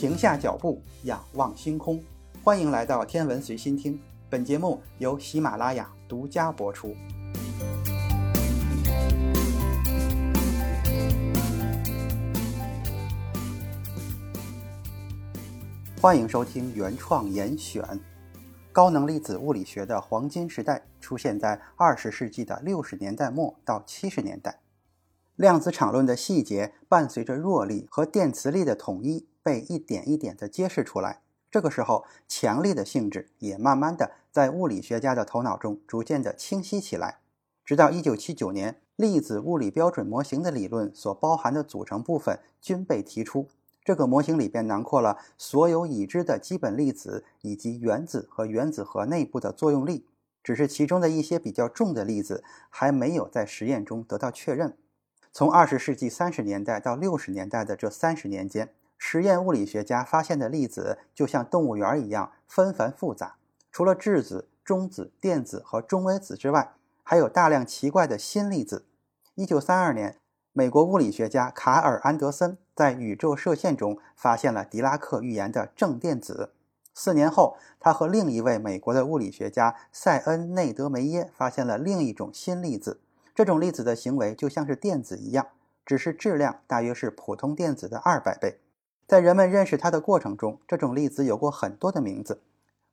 停下脚步，仰望星空。欢迎来到天文随心听，本节目由喜马拉雅独家播出。欢迎收听原创严选。高能粒子物理学的黄金时代出现在二十世纪的六十年代末到七十年代。量子场论的细节伴随着弱力和电磁力的统一被一点一点地揭示出来。这个时候，强力的性质也慢慢的在物理学家的头脑中逐渐的清晰起来。直到一九七九年，粒子物理标准模型的理论所包含的组成部分均被提出。这个模型里边囊括了所有已知的基本粒子以及原子和原子核内部的作用力，只是其中的一些比较重的粒子还没有在实验中得到确认。从二十世纪三十年代到六十年代的这三十年间，实验物理学家发现的粒子就像动物园一样纷繁复杂。除了质子、中子、电子和中微子之外，还有大量奇怪的新粒子。一九三二年，美国物理学家卡尔·安德森在宇宙射线中发现了狄拉克预言的正电子。四年后，他和另一位美国的物理学家塞恩内德梅耶发现了另一种新粒子。这种粒子的行为就像是电子一样，只是质量大约是普通电子的二百倍。在人们认识它的过程中，这种粒子有过很多的名字，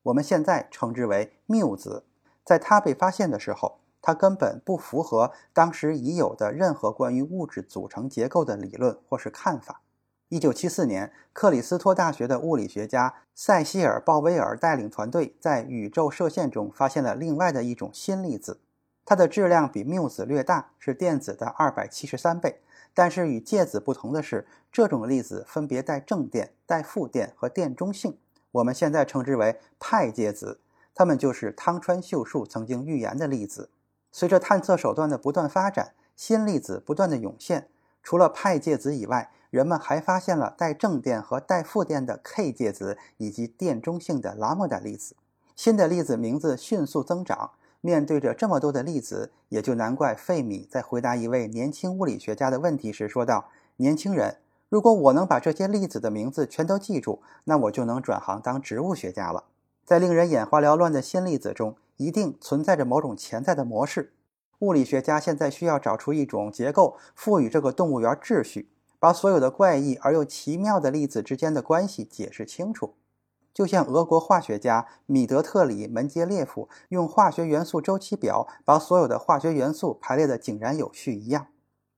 我们现在称之为缪子。在它被发现的时候，它根本不符合当时已有的任何关于物质组成结构的理论或是看法。一九七四年，克里斯托大学的物理学家塞西尔·鲍威尔带领团队在宇宙射线中发现了另外的一种新粒子。它的质量比缪子略大，是电子的二百七十三倍。但是与介子不同的是，这种粒子分别带正电、带负电和电中性。我们现在称之为派介子。它们就是汤川秀树曾经预言的粒子。随着探测手段的不断发展，新粒子不断的涌现。除了派介子以外，人们还发现了带正电和带负电的 K 介子以及电中性的拉莫达粒子。新的粒子名字迅速增长。面对着这么多的粒子，也就难怪费米在回答一位年轻物理学家的问题时说道：“年轻人，如果我能把这些粒子的名字全都记住，那我就能转行当植物学家了。”在令人眼花缭乱的新粒子中，一定存在着某种潜在的模式。物理学家现在需要找出一种结构，赋予这个动物园秩序，把所有的怪异而又奇妙的粒子之间的关系解释清楚。就像俄国化学家米德特里门捷列夫用化学元素周期表把所有的化学元素排列的井然有序一样，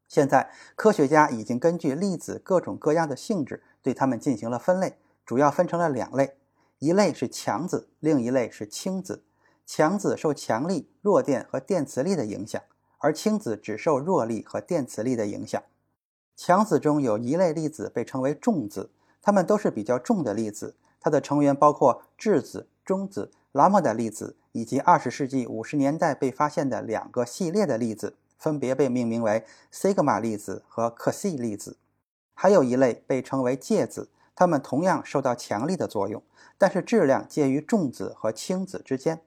现在科学家已经根据粒子各种各样的性质对它们进行了分类，主要分成了两类：一类是强子，另一类是轻子。强子受强力、弱电和电磁力的影响，而轻子只受弱力和电磁力的影响。强子中有一类粒子被称为重子，它们都是比较重的粒子。它的成员包括质子、中子、拉莫的粒子，以及二十世纪五十年代被发现的两个系列的粒子，分别被命名为西格玛粒子和可西粒子。还有一类被称为介子，它们同样受到强力的作用，但是质量介于重子和轻子之间。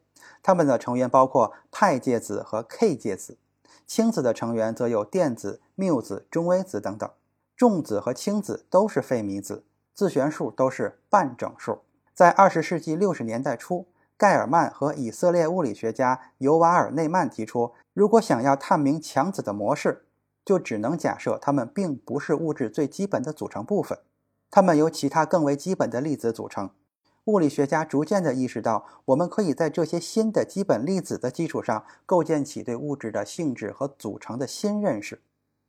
它们的成员包括派介子和 K 介子。轻子的成员则有电子、缪子、中微子等等。重子和轻子都是费米子。自旋数都是半整数。在二十世纪六十年代初，盖尔曼和以色列物理学家尤瓦尔内曼提出，如果想要探明强子的模式，就只能假设它们并不是物质最基本的组成部分，它们由其他更为基本的粒子组成。物理学家逐渐地意识到，我们可以在这些新的基本粒子的基础上，构建起对物质的性质和组成的新认识。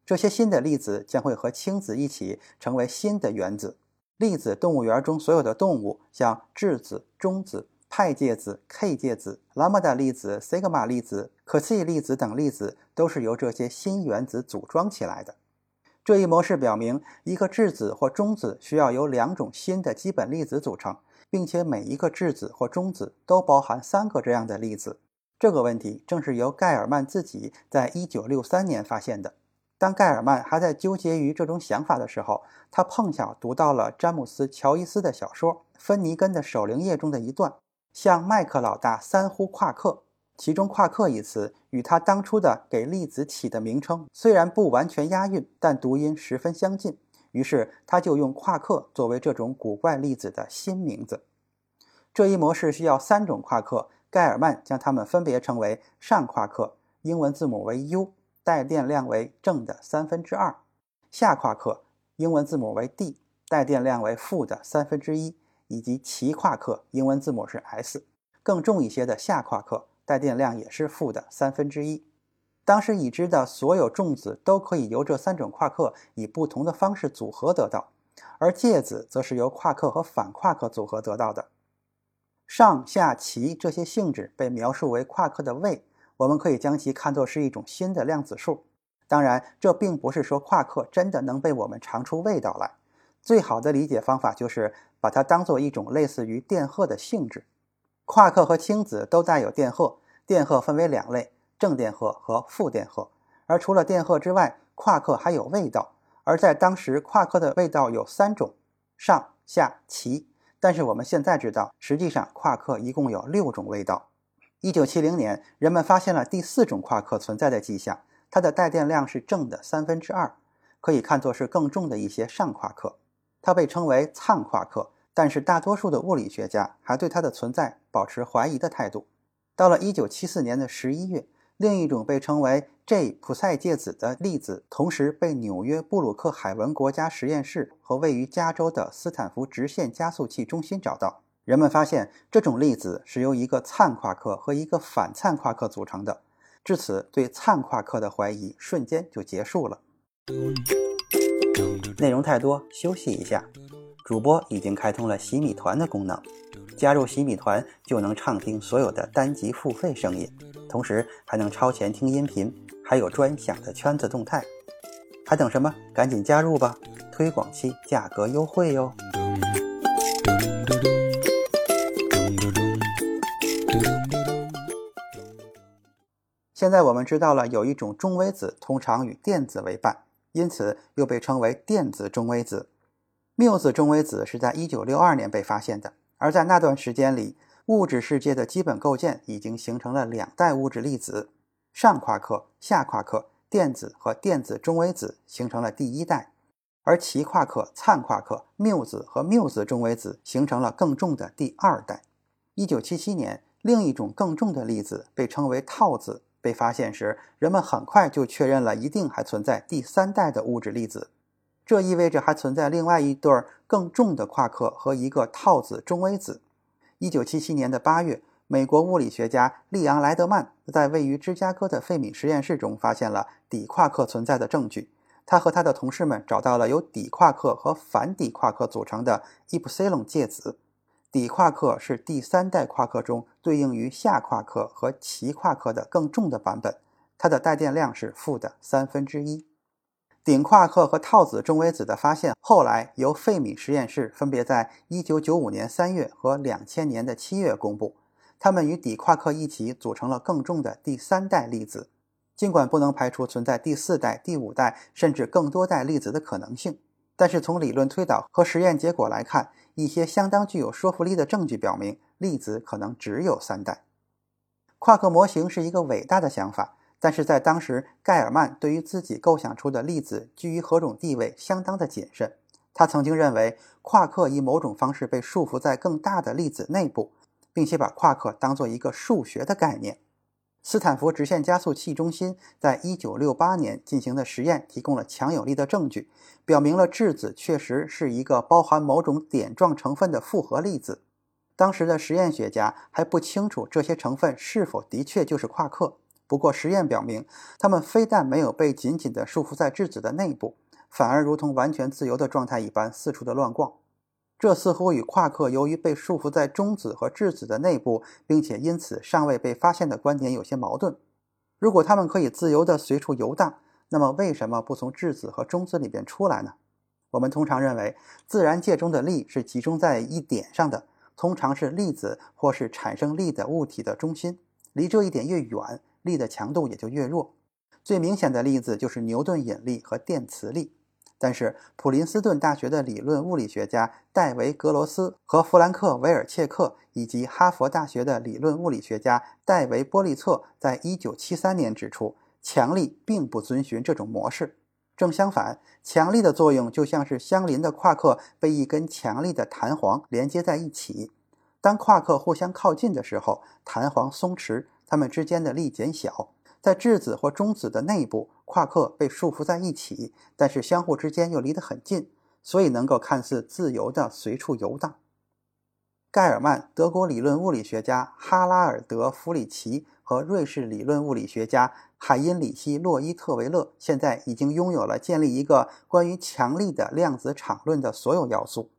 这些新的粒子将会和氢子一起成为新的原子。粒子动物园中所有的动物，像质子、中子、派介子、K 介子、拉姆达粒子、西格玛粒子、可西粒子等粒子，都是由这些新原子组装起来的。这一模式表明，一个质子或中子需要由两种新的基本粒子组成，并且每一个质子或中子都包含三个这样的粒子。这个问题正是由盖尔曼自己在1963年发现的。当盖尔曼还在纠结于这种想法的时候，他碰巧读到了詹姆斯·乔伊斯的小说《芬尼根的守灵夜》中的一段：“向麦克老大三呼夸克。”其中“夸克”一词与他当初的给粒子起的名称虽然不完全押韵，但读音十分相近。于是他就用夸克作为这种古怪粒子的新名字。这一模式需要三种夸克，盖尔曼将它们分别称为上夸克，英文字母为 U，带电量为正的三分之二；下夸克，英文字母为 D，带电量为负的三分之一；以及奇夸克，英文字母是 S，更重一些的下夸克，带电量也是负的三分之一。当时已知的所有重子都可以由这三种夸克以不同的方式组合得到，而介子则是由夸克和反夸克组合得到的。上下奇这些性质被描述为夸克的位，我们可以将其看作是一种新的量子数。当然，这并不是说夸克真的能被我们尝出味道来。最好的理解方法就是把它当做一种类似于电荷的性质。夸克和氢子都带有电荷，电荷分为两类。正电荷和负电荷，而除了电荷之外，夸克还有味道。而在当时，夸克的味道有三种：上下奇。但是我们现在知道，实际上夸克一共有六种味道。一九七零年，人们发现了第四种夸克存在的迹象，它的带电量是正的三分之二，可以看作是更重的一些上夸克。它被称为灿夸克，但是大多数的物理学家还对它的存在保持怀疑的态度。到了一九七四年的十一月。另一种被称为 J 普赛介子的粒子，同时被纽约布鲁克海文国家实验室和位于加州的斯坦福直线加速器中心找到。人们发现这种粒子是由一个灿夸克和一个反灿夸克组成的。至此，对灿夸克的怀疑瞬间就结束了。内容太多，休息一下。主播已经开通了洗米团的功能，加入洗米团就能畅听所有的单集付费声音。同时还能超前听音频，还有专享的圈子动态，还等什么？赶紧加入吧！推广期价格优惠哟。现在我们知道了，有一种中微子通常与电子为伴，因此又被称为电子中微子。缪子中微子是在1962年被发现的，而在那段时间里。物质世界的基本构建已经形成了两代物质粒子：上夸克、下夸克，电子和电子中微子形成了第一代；而奇夸克、灿夸克、缪子和缪子中微子形成了更重的第二代。一九七七年，另一种更重的粒子被称为套子被发现时，人们很快就确认了一定还存在第三代的物质粒子。这意味着还存在另外一对更重的夸克和一个套子中微子。一九七七年的八月，美国物理学家利昂莱德曼在位于芝加哥的费米实验室中发现了底夸克存在的证据。他和他的同事们找到了由底夸克和反底夸克组成的伊普西隆介子。底夸克是第三代夸克中对应于下夸克和奇夸克的更重的版本，它的带电量是负的三分之一。顶夸克和套子中微子的发现，后来由费米实验室分别在1995年3月和2000年的7月公布。它们与底夸克一起组成了更重的第三代粒子。尽管不能排除存在第四代、第五代甚至更多代粒子的可能性，但是从理论推导和实验结果来看，一些相当具有说服力的证据表明，粒子可能只有三代。夸克模型是一个伟大的想法。但是在当时，盖尔曼对于自己构想出的粒子居于何种地位相当的谨慎。他曾经认为，夸克以某种方式被束缚在更大的粒子内部，并且把夸克当做一个数学的概念。斯坦福直线加速器中心在一九六八年进行的实验提供了强有力的证据，表明了质子确实是一个包含某种点状成分的复合粒子。当时的实验学家还不清楚这些成分是否的确就是夸克。不过，实验表明，它们非但没有被紧紧地束缚在质子的内部，反而如同完全自由的状态一般四处的乱逛。这似乎与夸克由于被束缚在中子和质子的内部，并且因此尚未被发现的观点有些矛盾。如果它们可以自由地随处游荡，那么为什么不从质子和中子里边出来呢？我们通常认为，自然界中的力是集中在一点上的，通常是粒子或是产生力的物体的中心。离这一点越远，力的强度也就越弱。最明显的例子就是牛顿引力和电磁力。但是，普林斯顿大学的理论物理学家戴维·格罗斯和弗兰克·维尔切克，以及哈佛大学的理论物理学家戴维·波利策，在1973年指出，强力并不遵循这种模式。正相反，强力的作用就像是相邻的夸克被一根强力的弹簧连接在一起。当夸克互相靠近的时候，弹簧松弛，它们之间的力减小。在质子或中子的内部，夸克被束缚在一起，但是相互之间又离得很近，所以能够看似自由地随处游荡。盖尔曼、德国理论物理学家哈拉尔德·弗里奇和瑞士理论物理学家海因里希·洛伊特维勒现在已经拥有了建立一个关于强力的量子场论的所有要素。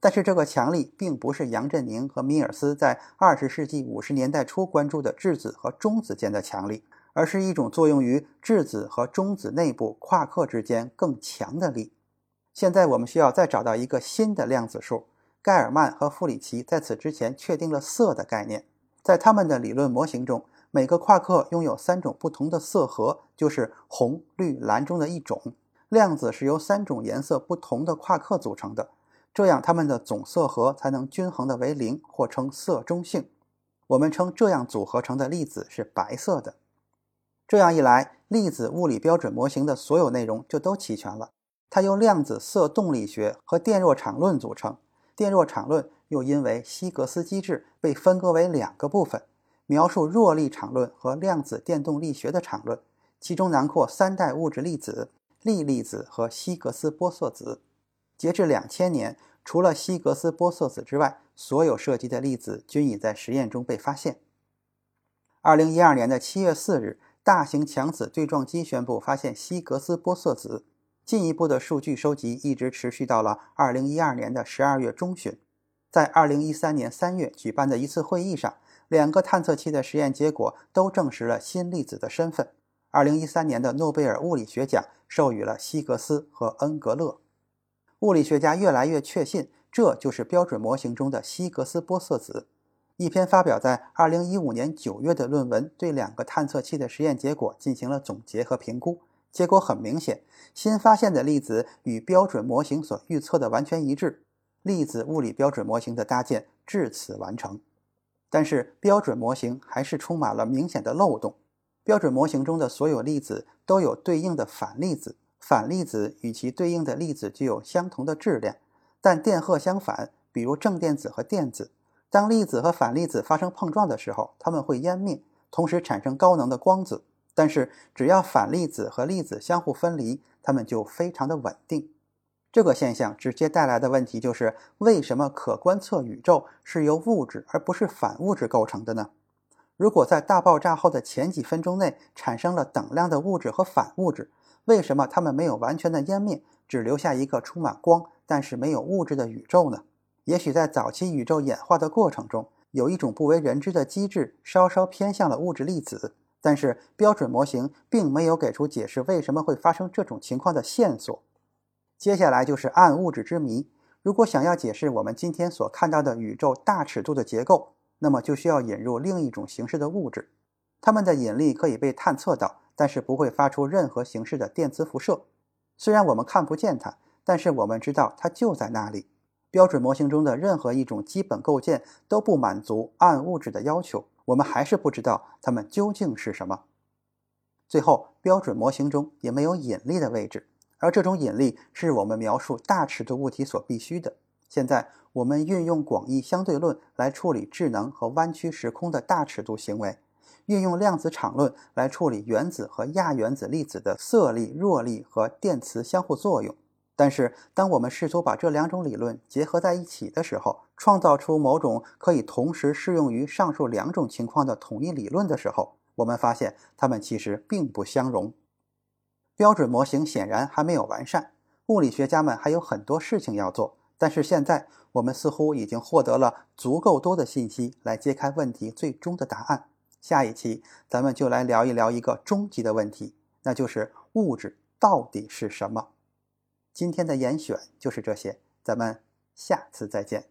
但是，这个强力并不是杨振宁和米尔斯在二十世纪五十年代初关注的质子和中子间的强力。而是一种作用于质子和中子内部夸克之间更强的力。现在我们需要再找到一个新的量子数。盖尔曼和弗里奇在此之前确定了色的概念，在他们的理论模型中，每个夸克拥有三种不同的色核，就是红、绿、蓝中的一种。量子是由三种颜色不同的夸克组成的，这样它们的总色核才能均衡的为零，或称色中性。我们称这样组合成的粒子是白色的。这样一来，粒子物理标准模型的所有内容就都齐全了。它由量子色动力学和电弱场论组成。电弱场论又因为希格斯机制被分割为两个部分：描述弱力场论和量子电动力学的场论，其中囊括三代物质粒子、力粒子和希格斯玻色子。截至两千年，除了希格斯玻色子之外，所有涉及的粒子均已在实验中被发现。二零一二年的七月四日。大型强子对撞机宣布发现希格斯玻色子，进一步的数据收集一直持续到了2012年的12月中旬。在2013年3月举办的一次会议上，两个探测器的实验结果都证实了新粒子的身份。2013年的诺贝尔物理学奖授予了希格斯和恩格勒。物理学家越来越确信，这就是标准模型中的希格斯玻色子。一篇发表在2015年9月的论文对两个探测器的实验结果进行了总结和评估。结果很明显，新发现的粒子与标准模型所预测的完全一致，粒子物理标准模型的搭建至此完成。但是，标准模型还是充满了明显的漏洞。标准模型中的所有粒子都有对应的反粒子，反粒子与其对应的粒子具有相同的质量，但电荷相反，比如正电子和电子。当粒子和反粒子发生碰撞的时候，它们会湮灭，同时产生高能的光子。但是，只要反粒子和粒子相互分离，它们就非常的稳定。这个现象直接带来的问题就是：为什么可观测宇宙是由物质而不是反物质构成的呢？如果在大爆炸后的前几分钟内产生了等量的物质和反物质，为什么它们没有完全的湮灭，只留下一个充满光但是没有物质的宇宙呢？也许在早期宇宙演化的过程中，有一种不为人知的机制稍稍偏向了物质粒子，但是标准模型并没有给出解释为什么会发生这种情况的线索。接下来就是暗物质之谜。如果想要解释我们今天所看到的宇宙大尺度的结构，那么就需要引入另一种形式的物质，它们的引力可以被探测到，但是不会发出任何形式的电磁辐射。虽然我们看不见它，但是我们知道它就在那里。标准模型中的任何一种基本构件都不满足暗物质的要求，我们还是不知道它们究竟是什么。最后，标准模型中也没有引力的位置，而这种引力是我们描述大尺度物体所必须的。现在，我们运用广义相对论来处理智能和弯曲时空的大尺度行为，运用量子场论来处理原子和亚原子粒子的色力、弱力和电磁相互作用。但是，当我们试图把这两种理论结合在一起的时候，创造出某种可以同时适用于上述两种情况的统一理论的时候，我们发现它们其实并不相容。标准模型显然还没有完善，物理学家们还有很多事情要做。但是现在，我们似乎已经获得了足够多的信息来揭开问题最终的答案。下一期，咱们就来聊一聊一个终极的问题，那就是物质到底是什么。今天的严选就是这些，咱们下次再见。